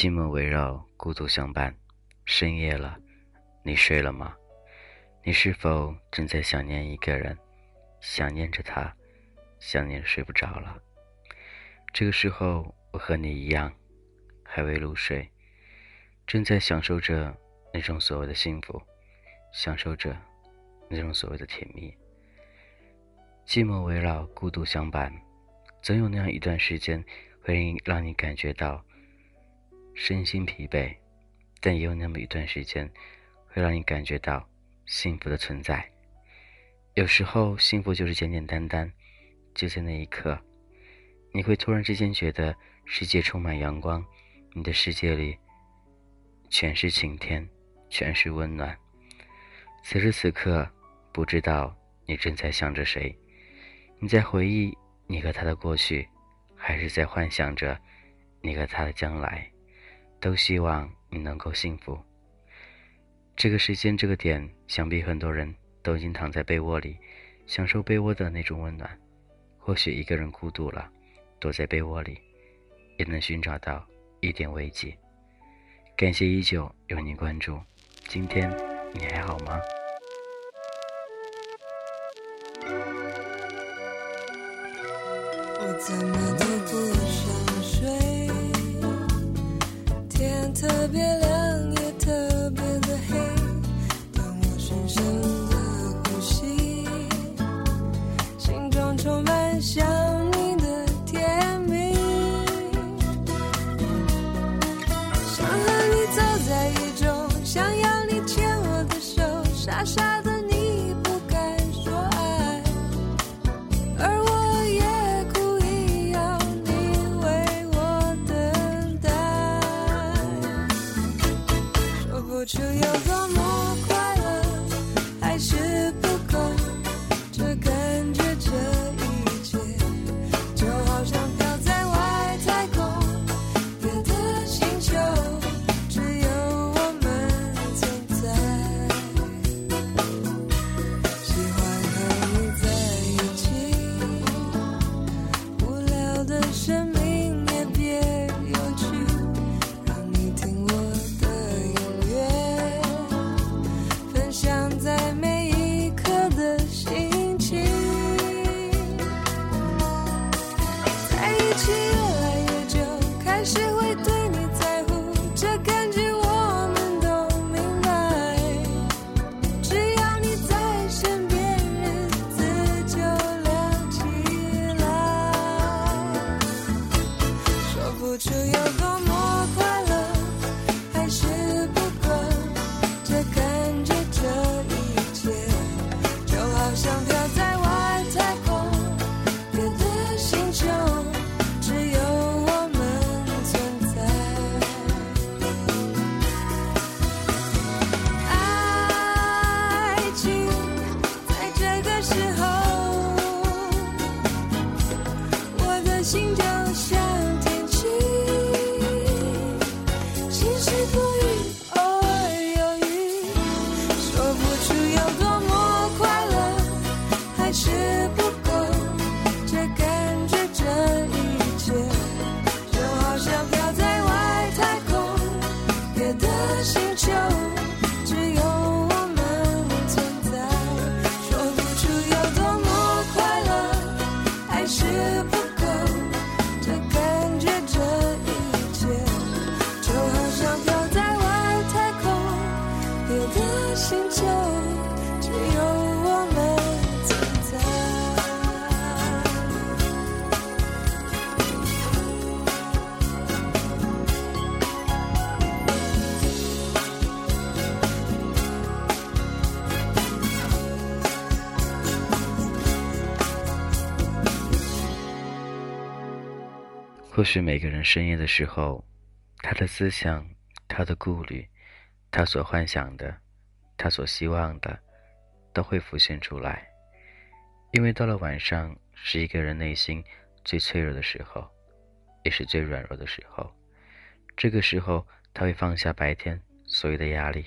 寂寞围绕，孤独相伴。深夜了，你睡了吗？你是否正在想念一个人？想念着他，想念睡不着了。这个时候，我和你一样，还未入睡，正在享受着那种所谓的幸福，享受着那种所谓的甜蜜。寂寞围绕，孤独相伴，总有那样一段时间，会让你感觉到身心疲惫，但也有那么一段时间，会让你感觉到幸福的存在。有时候，幸福就是简简单单，就在那一刻，你会突然之间觉得世界充满阳光，你的世界里全是晴天，全是温暖。此时此刻，不知道你正在想着谁。你在回忆你和他的过去，还是在幻想着你和他的将来？都希望你能够幸福。这个时间，这个点，想必很多人都已经躺在被窝里，享受被窝的那种温暖。或许一个人孤独了，躲在被窝里，也能寻找到一点慰藉。感谢依旧有你关注，今天你还好吗？我怎么都不 you. 或许每个人深夜的时候，他的思想、他的顾虑、他所幻想的、他所希望的，都会浮现出来。因为到了晚上，是一个人内心最脆弱的时候，也是最软弱的时候。这个时候，他会放下白天所有的压力；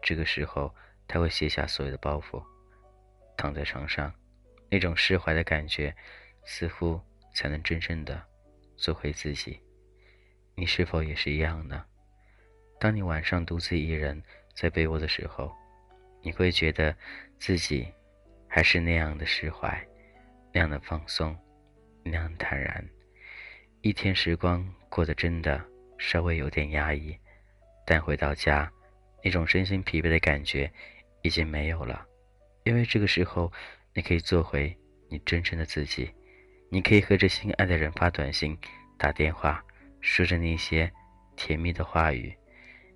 这个时候，他会卸下所有的包袱，躺在床上，那种释怀的感觉，似乎才能真正的。做回自己，你是否也是一样呢？当你晚上独自一人在被窝的时候，你会觉得自己还是那样的释怀，那样的放松，那样坦然。一天时光过得真的稍微有点压抑，但回到家，那种身心疲惫的感觉已经没有了，因为这个时候你可以做回你真正的自己，你可以和着心爱的人发短信、打电话，说着那些甜蜜的话语，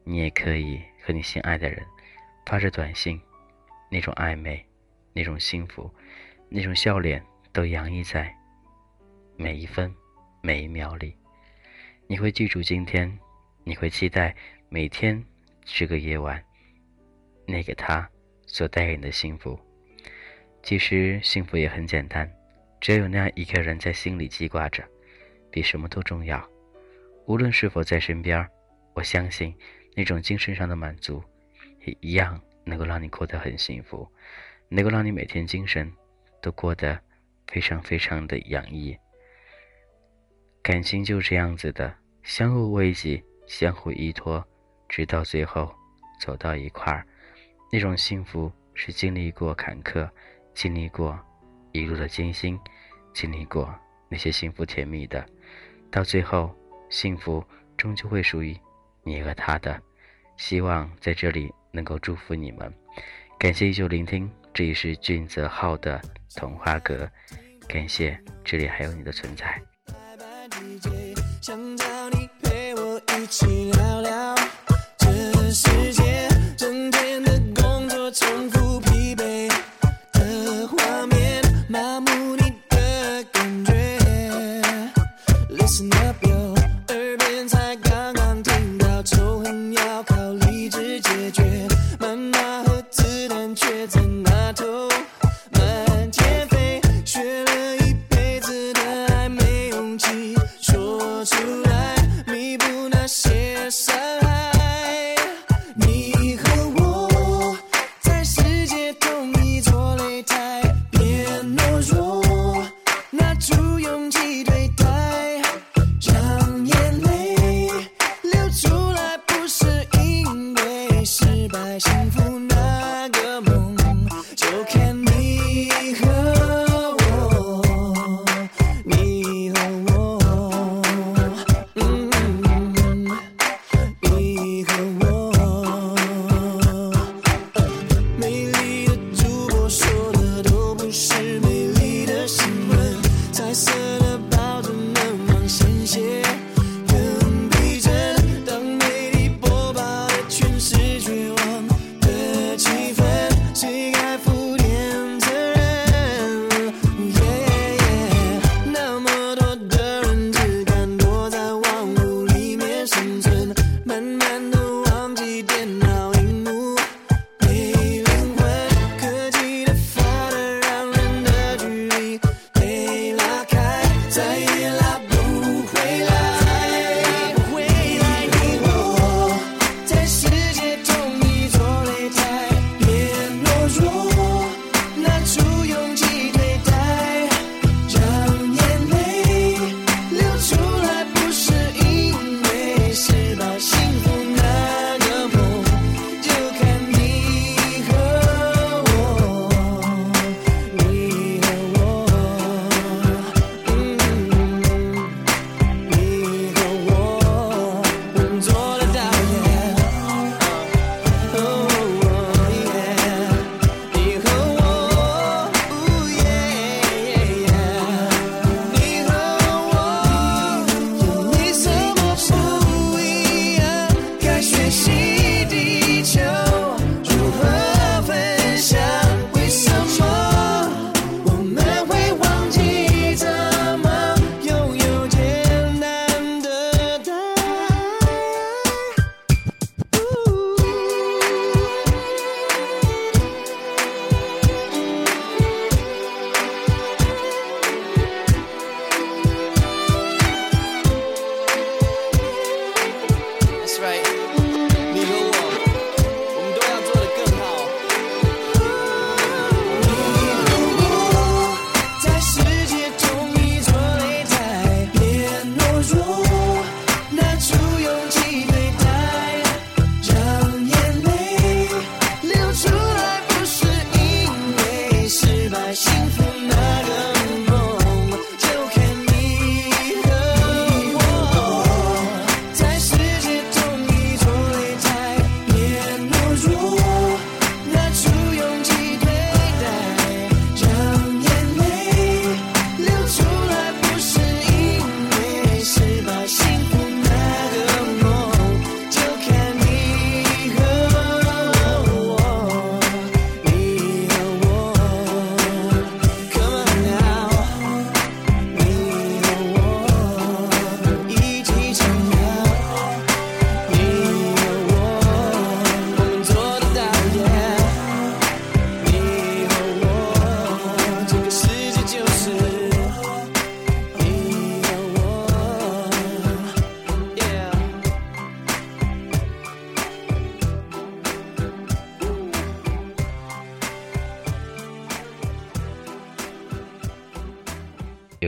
你也可以和你心爱的人发着短信，那种暧昧、那种幸福、那种笑脸都洋溢在每一分。每一秒里，你会记住今天，你会期待每天这个夜晚，那个他所带给你的幸福。其实幸福也很简单，只有那样一个人在心里记挂着，比什么都重要。无论是否在身边，我相信那种精神上的满足，也一样能够让你过得很幸福，能够让你每天精神都过得非常非常的洋溢。感情就是这样子的，相互慰藉，相互依托，直到最后走到一块儿。那种幸福是经历过坎坷，经历过一路的艰辛，经历过那些幸福甜蜜的，到最后，幸福终究会属于你和他的。希望在这里能够祝福你们。感谢依旧聆听，这里是俊泽浩的童话阁，感谢这里还有你的存在。想找你陪我一起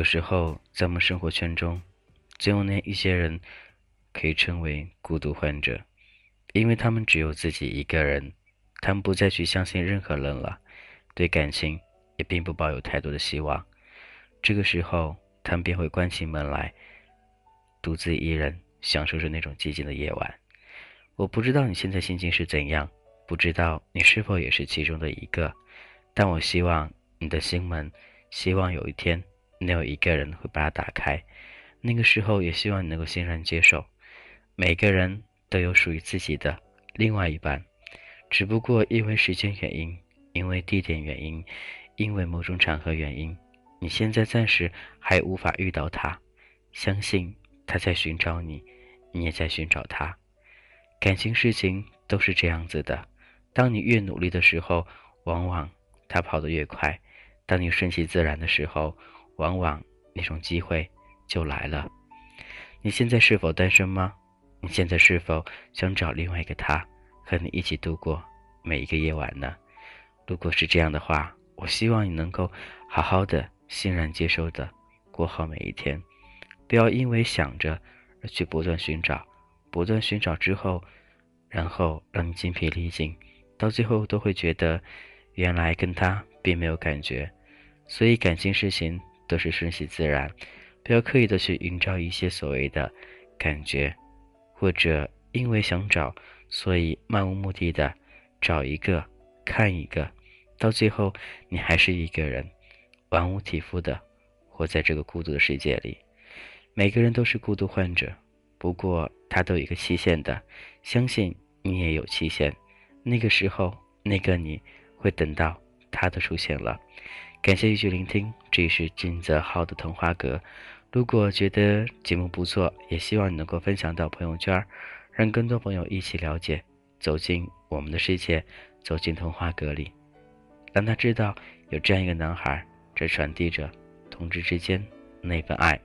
时候在我们生活圈中，总有那一些人可以称为孤独患者，因为他们只有自己一个人，他们不再去相信任何人了，对感情也并不抱有太多的希望。这个时候，他们便会关起门来，独自一人享受着那种寂静的夜晚。我不知道你现在心情是怎样，不知道你是否也是其中的一个，但我希望你的心门，希望有一天。没有一个人会把它打开，那个时候也希望你能够欣然接受。每个人都有属于自己的另外一半，只不过因为时间原因，因为地点原因，因为某种场合原因，你现在暂时还无法遇到他。相信他在寻找你，你也在寻找他。感情事情都是这样子的，当你越努力的时候，往往他跑得越快；当你顺其自然的时候，往往那种机会就来了。你现在是否单身吗？你现在是否想找另外一个他和你一起度过每一个夜晚呢？如果是这样的话，我希望你能够好好的、欣然接受的过好每一天，不要因为想着而去不断寻找，不断寻找之后，然后让你精疲力尽，到最后都会觉得原来跟他并没有感觉。所以感情事情。都是顺其自然，不要刻意的去营造一些所谓的感觉，或者因为想找，所以漫无目的的找一个看一个，到最后你还是一个人，玩物体肤的活在这个孤独的世界里。每个人都是孤独患者，不过他都有一个期限的，相信你也有期限，那个时候那个你会等到他的出现了。感谢继续聆听，这里是金泽浩的童话阁。如果觉得节目不错，也希望你能够分享到朋友圈，让更多朋友一起了解，走进我们的世界，走进童话阁里，让他知道有这样一个男孩在传递着同志之间那份爱。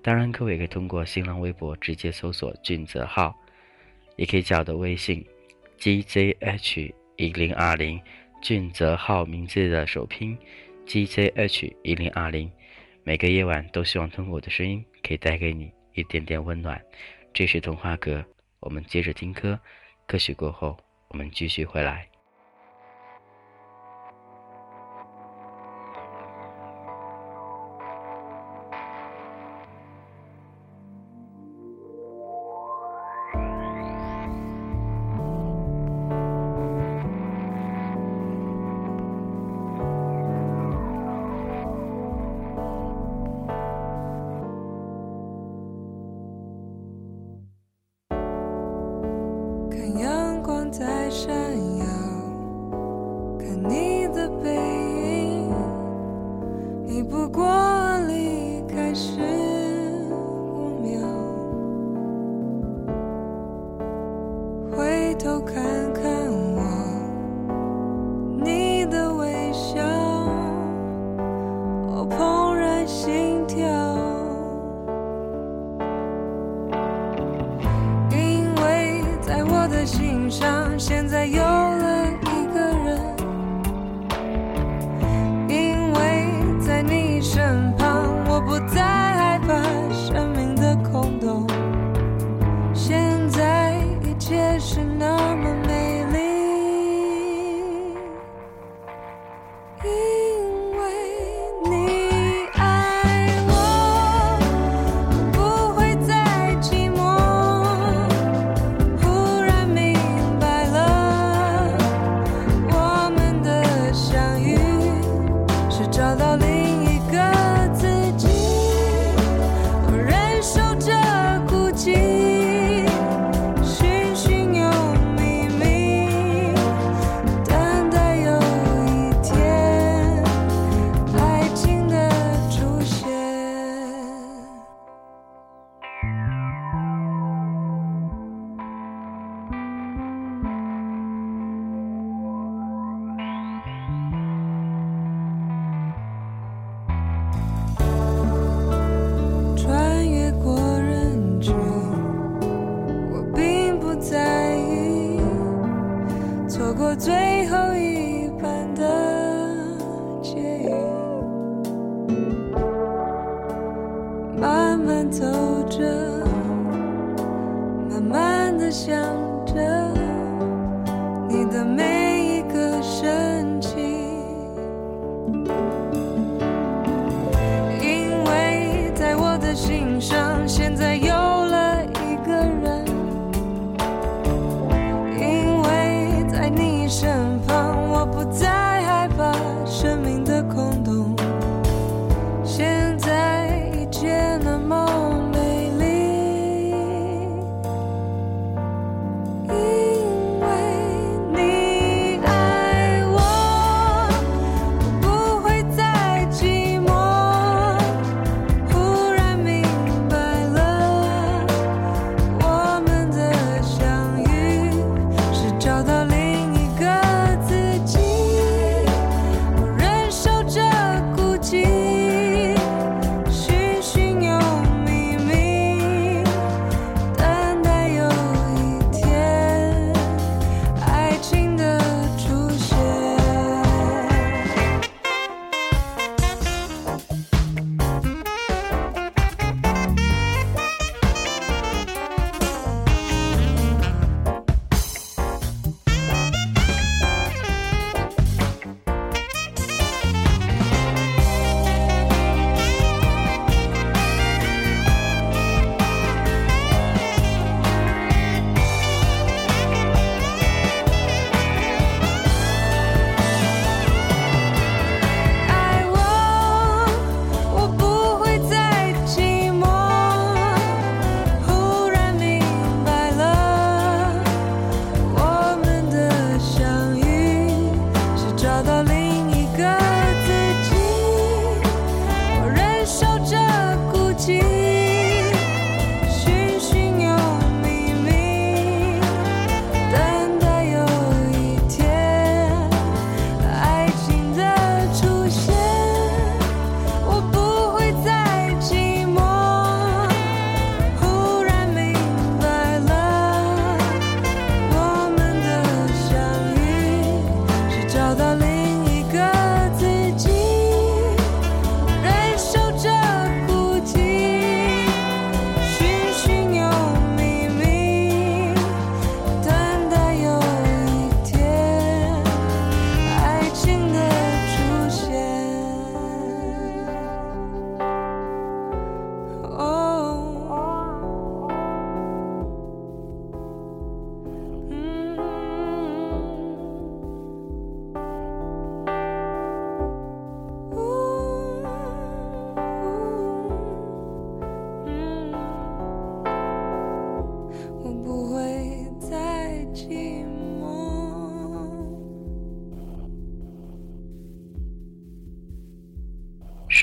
当然，各位也可以通过新浪微博直接搜索“俊泽浩”，也可以加我的微信 “gzh 一零二零”，俊泽浩名字的首拼。GZH 一零二零，每个夜晚都希望通过我的声音，可以带给你一点点温暖。这是童话歌，我们接着听歌，歌曲过后，我们继续回来。的想着你的美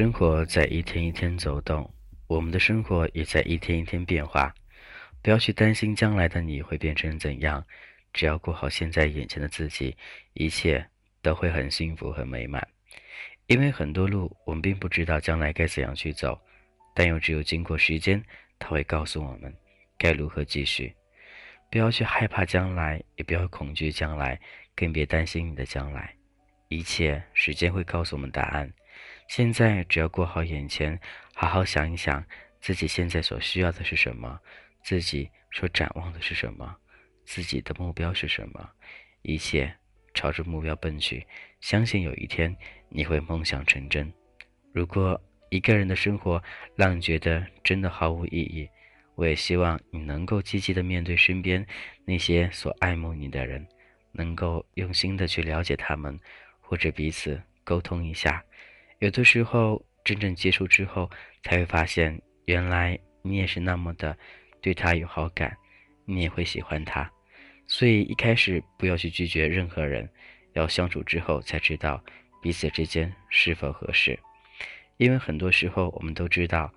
生活在一天一天走动，我们的生活也在一天一天变化。不要去担心将来的你会变成怎样，只要过好现在眼前的自己，一切都会很幸福很美满。因为很多路我们并不知道将来该怎样去走，但又只有经过时间，它会告诉我们该如何继续。不要去害怕将来，也不要恐惧将来，更别担心你的将来。一切时间会告诉我们答案。现在只要过好眼前，好好想一想自己现在所需要的是什么，自己所展望的是什么，自己的目标是什么，一切朝着目标奔去，相信有一天你会梦想成真。如果一个人的生活让你觉得真的毫无意义，我也希望你能够积极的面对身边那些所爱慕你的人，能够用心的去了解他们，或者彼此沟通一下。有的时候，真正接触之后，才会发现，原来你也是那么的对他有好感，你也会喜欢他。所以一开始不要去拒绝任何人，要相处之后才知道彼此之间是否合适。因为很多时候我们都知道，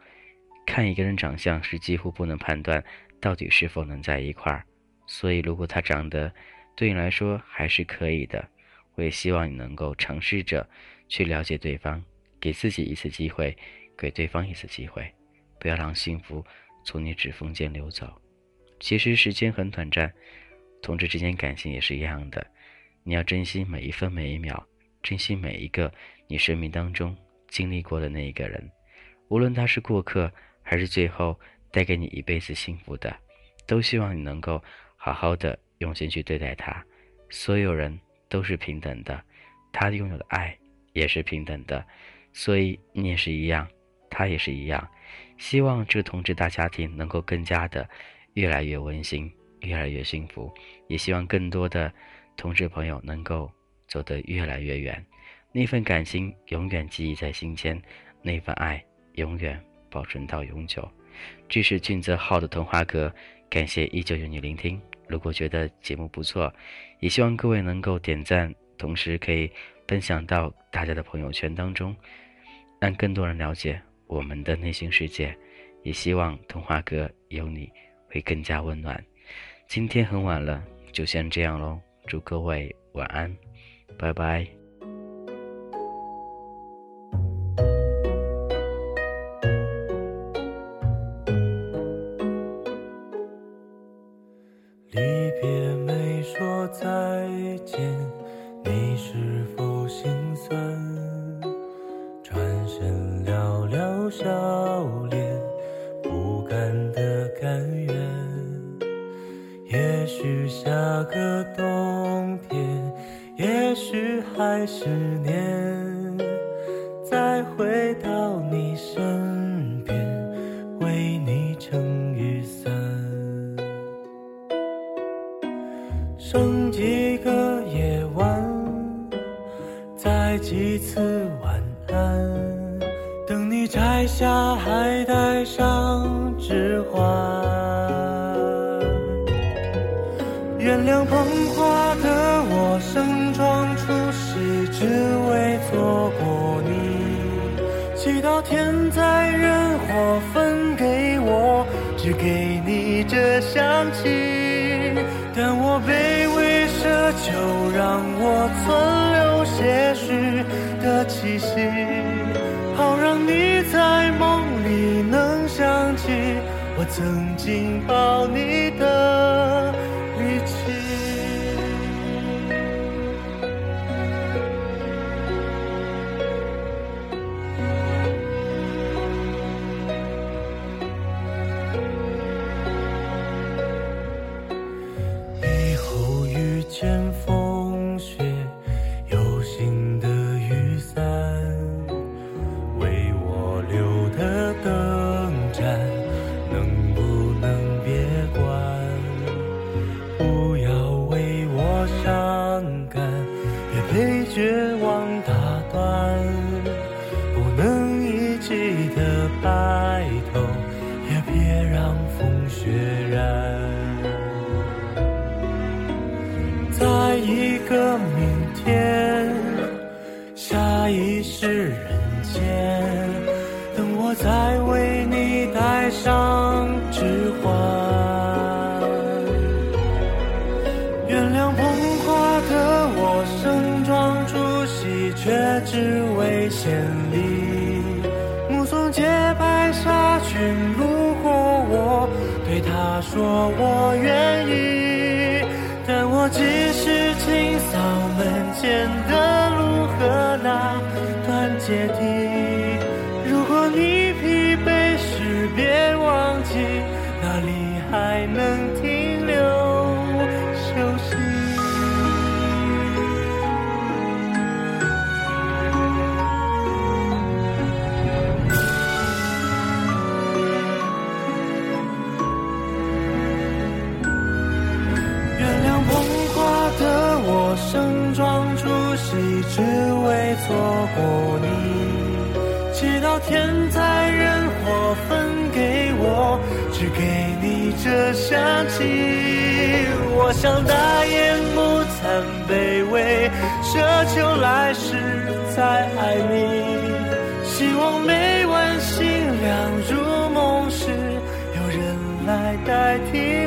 看一个人长相是几乎不能判断到底是否能在一块儿。所以如果他长得对你来说还是可以的，我也希望你能够尝试着去了解对方，给自己一次机会，给对方一次机会，不要让幸福从你指缝间流走。其实时间很短暂，同志之间感情也是一样的，你要珍惜每一分每一秒，珍惜每一个你生命当中经历过的那一个人，无论他是过客还是最后带给你一辈子幸福的，都希望你能够好好的用心去对待他。所有人都是平等的，他拥有的爱也是平等的，所以你也是一样，他也是一样。希望这个同志大家庭能够更加的越来越温馨，越来越幸福。也希望更多的同志朋友能够走得越来越远，那份感情永远记忆在心间，那份爱永远保存到永久。这是俊泽浩的童话阁，感谢依旧有你聆听。如果觉得节目不错，也希望各位能够点赞，同时可以分享到大家的朋友圈当中，让更多人了解。我们的内心世界，也希望童话阁有你会更加温暖。今天很晚了，就先这样喽。祝各位晚安，拜拜。几次晚安，等你摘下还带上指环。原谅捧花的我，盛装出席，只为错过你。祈祷天灾人祸分给我，只给你这香气。但我卑微奢求，让我存气息，千里。目送洁白纱裙路过我，对他说我愿意。但我只是清扫门前的路和那段阶梯。盛装出席，只为错过你。祈祷天灾人祸分给我，只给你这香气。我想大言不惭卑微，奢求来世再爱你。希望每晚星亮入梦时，有人来代替。